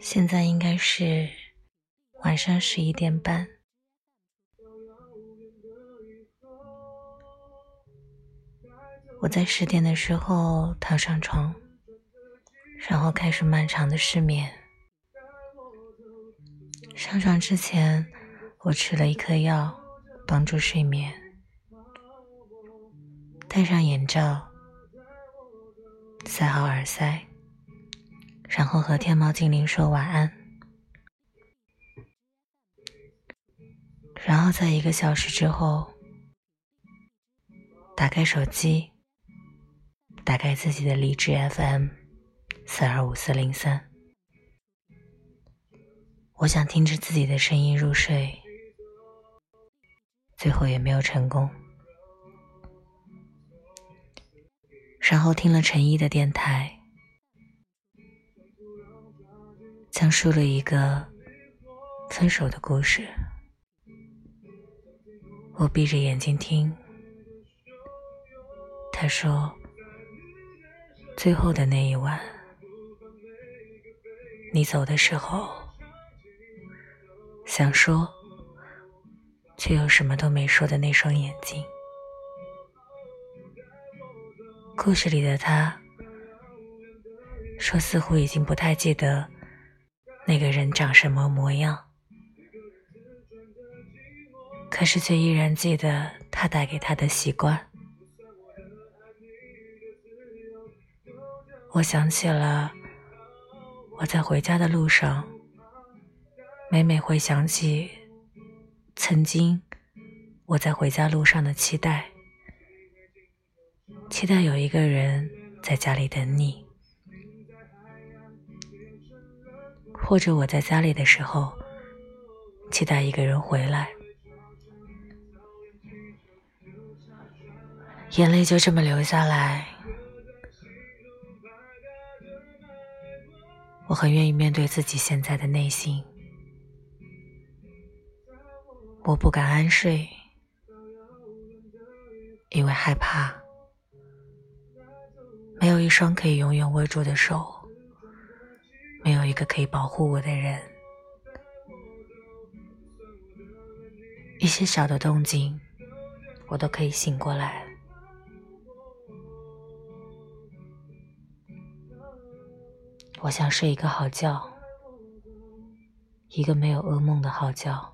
现在应该是晚上十一点半。我在十点的时候躺上床，然后开始漫长的失眠。上床之前，我吃了一颗药，帮助睡眠。戴上眼罩，塞好耳塞，然后和天猫精灵说晚安。然后在一个小时之后，打开手机。打开自己的励志 FM 四二五四零三，我想听着自己的声音入睡，最后也没有成功。然后听了陈毅的电台，讲述了一个分手的故事。我闭着眼睛听，他说。最后的那一晚，你走的时候，想说却又什么都没说的那双眼睛。故事里的他，说似乎已经不太记得那个人长什么模样，可是却依然记得他带给他的习惯。我想起了我在回家的路上，每每会想起曾经我在回家路上的期待，期待有一个人在家里等你，或者我在家里的时候，期待一个人回来，眼泪就这么流下来。我很愿意面对自己现在的内心，我不敢安睡，因为害怕。没有一双可以永远握住的手，没有一个可以保护我的人，一些小的动静，我都可以醒过来。我想睡一个好觉，一个没有噩梦的好觉。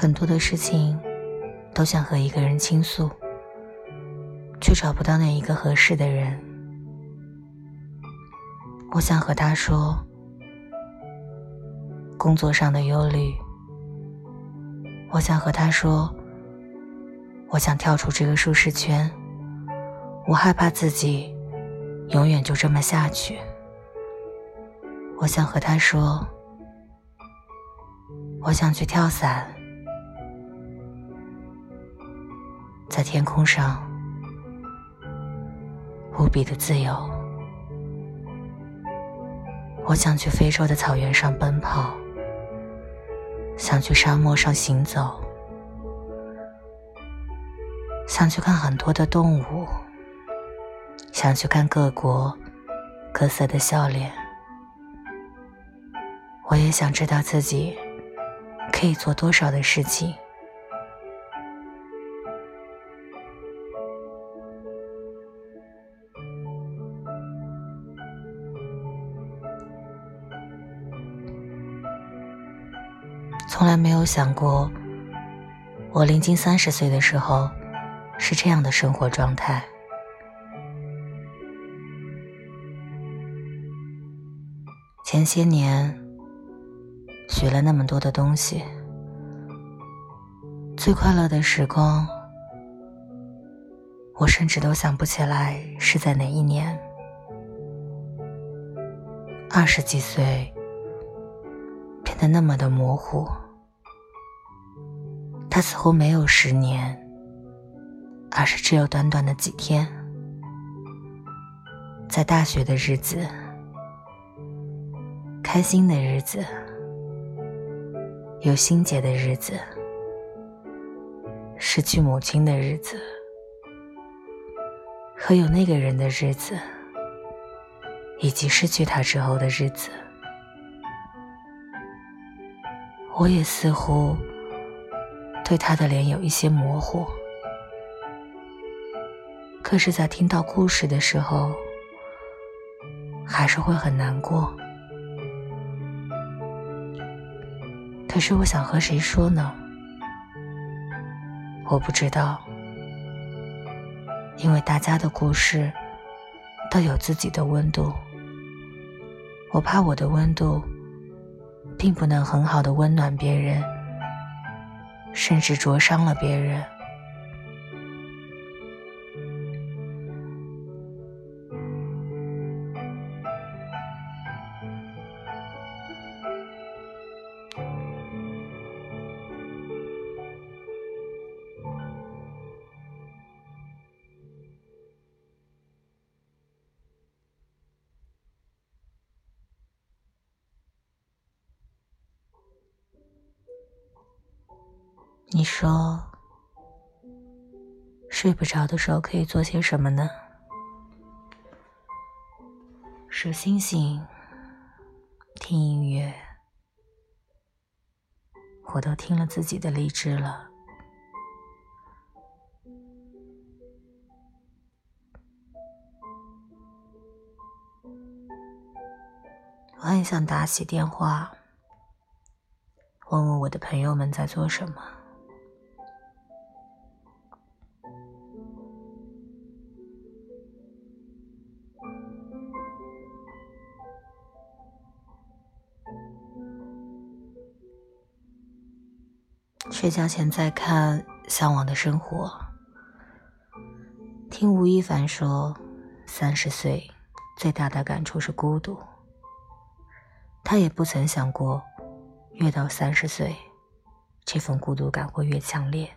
很多的事情。都想和一个人倾诉，却找不到那一个合适的人。我想和他说工作上的忧虑，我想和他说，我想跳出这个舒适圈，我害怕自己永远就这么下去。我想和他说，我想去跳伞。在天空上，无比的自由。我想去非洲的草原上奔跑，想去沙漠上行走，想去看很多的动物，想去看各国各色的笑脸。我也想知道自己可以做多少的事情。没有想过，我临近三十岁的时候是这样的生活状态。前些年学了那么多的东西，最快乐的时光，我甚至都想不起来是在哪一年。二十几岁变得那么的模糊。似乎没有十年，而是只有短短的几天。在大学的日子，开心的日子，有心结的日子，失去母亲的日子，和有那个人的日子，以及失去他之后的日子。我也似乎对他的脸有一些模糊，可是，在听到故事的时候，还是会很难过。可是，我想和谁说呢？我不知道，因为大家的故事都有自己的温度，我怕我的温度。并不能很好的温暖别人，甚至灼伤了别人。你说，睡不着的时候可以做些什么呢？数星星，听音乐，我都听了自己的励志了。我很想打起电话，问问我的朋友们在做什么。睡觉前再看《向往的生活》，听吴亦凡说，三十岁最大的感触是孤独。他也不曾想过，越到三十岁，这份孤独感会越强烈。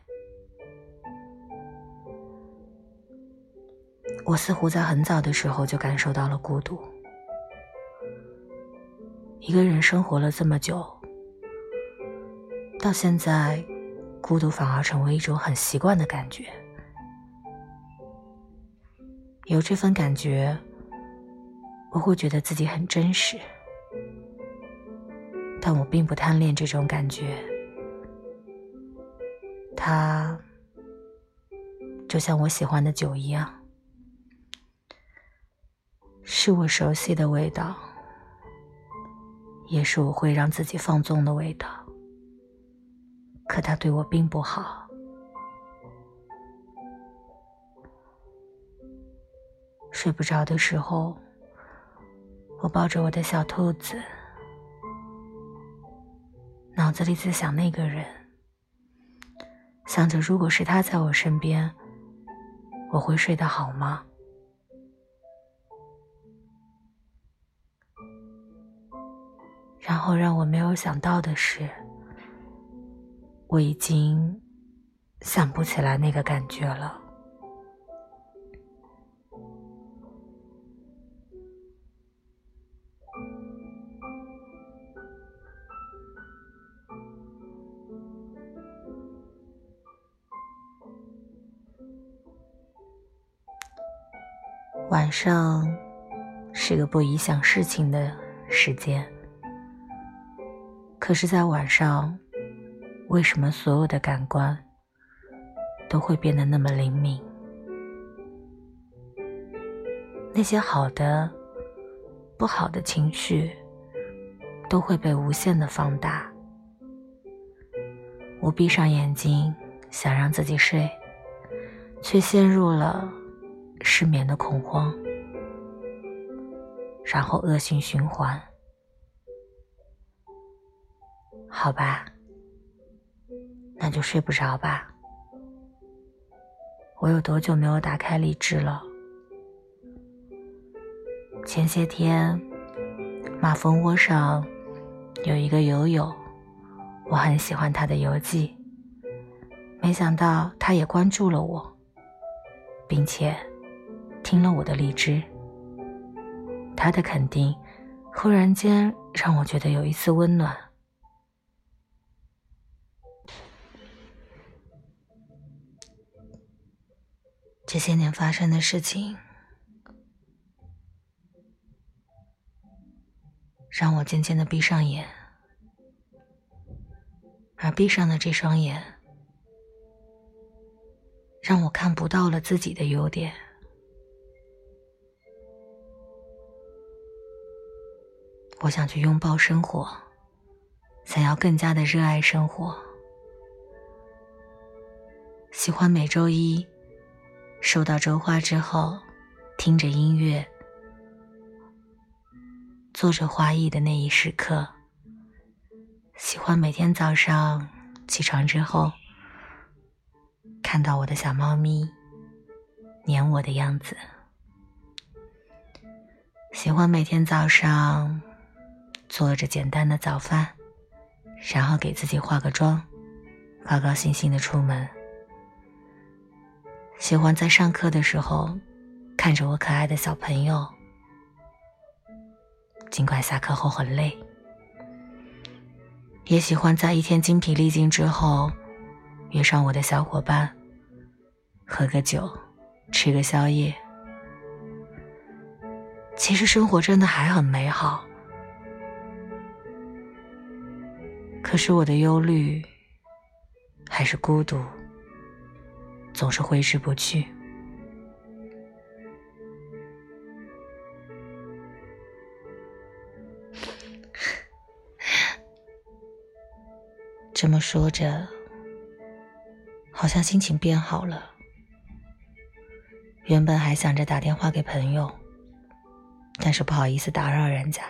我似乎在很早的时候就感受到了孤独。一个人生活了这么久，到现在。孤独反而成为一种很习惯的感觉，有这份感觉，我会觉得自己很真实，但我并不贪恋这种感觉。它就像我喜欢的酒一样，是我熟悉的味道，也是我会让自己放纵的味道。可他对我并不好。睡不着的时候，我抱着我的小兔子，脑子里在想那个人，想着如果是他在我身边，我会睡得好吗？然后让我没有想到的是。我已经想不起来那个感觉了。晚上是个不宜想事情的时间，可是，在晚上。为什么所有的感官都会变得那么灵敏？那些好的、不好的情绪都会被无限的放大。我闭上眼睛，想让自己睡，却陷入了失眠的恐慌，然后恶性循环。好吧。那就睡不着吧。我有多久没有打开荔枝了？前些天，马蜂窝上有一个友友，我很喜欢他的游记。没想到他也关注了我，并且听了我的荔枝。他的肯定，忽然间让我觉得有一丝温暖。这些年发生的事情，让我渐渐的闭上眼，而闭上的这双眼，让我看不到了自己的优点。我想去拥抱生活，想要更加的热爱生活，喜欢每周一。收到周花之后，听着音乐，做着花艺的那一时刻，喜欢每天早上起床之后，看到我的小猫咪黏我的样子，喜欢每天早上做着简单的早饭，然后给自己化个妆，高高兴兴的出门。喜欢在上课的时候看着我可爱的小朋友，尽管下课后很累，也喜欢在一天精疲力尽之后约上我的小伙伴，喝个酒，吃个宵夜。其实生活真的还很美好，可是我的忧虑还是孤独。总是挥之不去。这么说着，好像心情变好了。原本还想着打电话给朋友，但是不好意思打扰人家。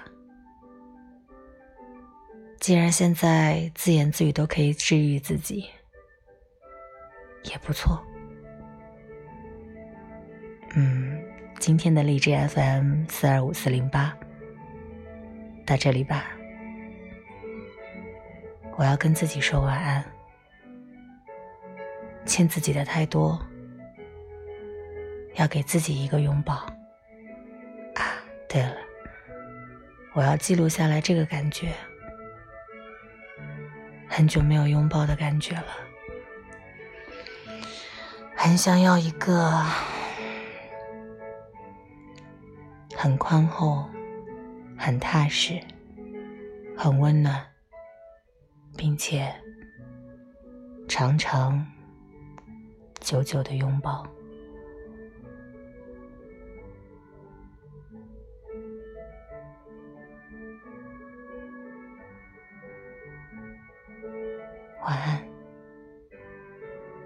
既然现在自言自语都可以治愈自己，也不错。嗯，今天的荔枝 FM 四二五四零八到这里吧，我要跟自己说晚安。欠自己的太多，要给自己一个拥抱。啊，对了，我要记录下来这个感觉，很久没有拥抱的感觉了，很想要一个。很宽厚，很踏实，很温暖，并且长长久久的拥抱。